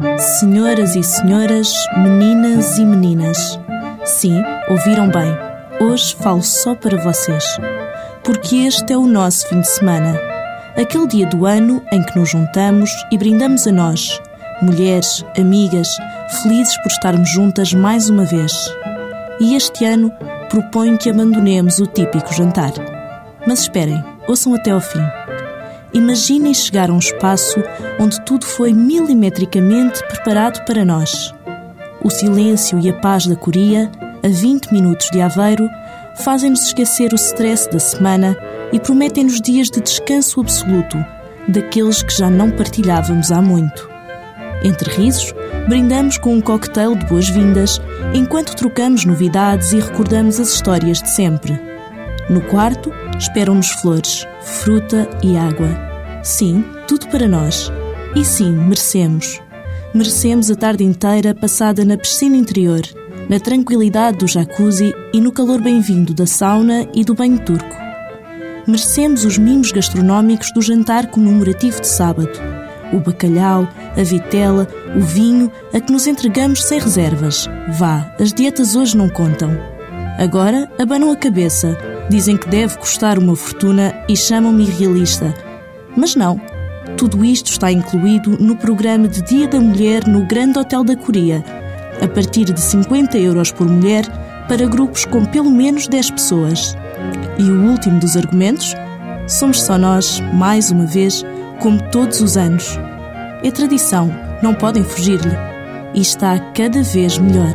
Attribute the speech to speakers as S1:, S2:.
S1: Senhoras e senhoras, meninas e meninas. Sim, ouviram bem. Hoje falo só para vocês. Porque este é o nosso fim de semana. Aquele dia do ano em que nos juntamos e brindamos a nós, mulheres, amigas, felizes por estarmos juntas mais uma vez. E este ano proponho que abandonemos o típico jantar. Mas esperem, ouçam até ao fim. Imaginem chegar a um espaço onde tudo foi milimetricamente preparado para nós. O silêncio e a paz da Coria, a 20 minutos de Aveiro, fazem-nos esquecer o stress da semana e prometem-nos dias de descanso absoluto, daqueles que já não partilhávamos há muito. Entre risos, brindamos com um cocktail de boas-vindas enquanto trocamos novidades e recordamos as histórias de sempre. No quarto, esperam-nos flores, fruta e água. Sim, tudo para nós. E sim, merecemos. Merecemos a tarde inteira passada na piscina interior, na tranquilidade do jacuzzi e no calor bem-vindo da sauna e do banho turco. Merecemos os mimos gastronómicos do jantar comemorativo de sábado. O bacalhau, a vitela, o vinho, a que nos entregamos sem reservas. Vá, as dietas hoje não contam. Agora abanam a cabeça, dizem que deve custar uma fortuna e chamam-me irrealista. Mas não, tudo isto está incluído no programa de Dia da Mulher no Grande Hotel da Coreia, a partir de 50 euros por mulher para grupos com pelo menos 10 pessoas. E o último dos argumentos? Somos só nós, mais uma vez, como todos os anos. É tradição, não podem fugir-lhe. E está cada vez melhor.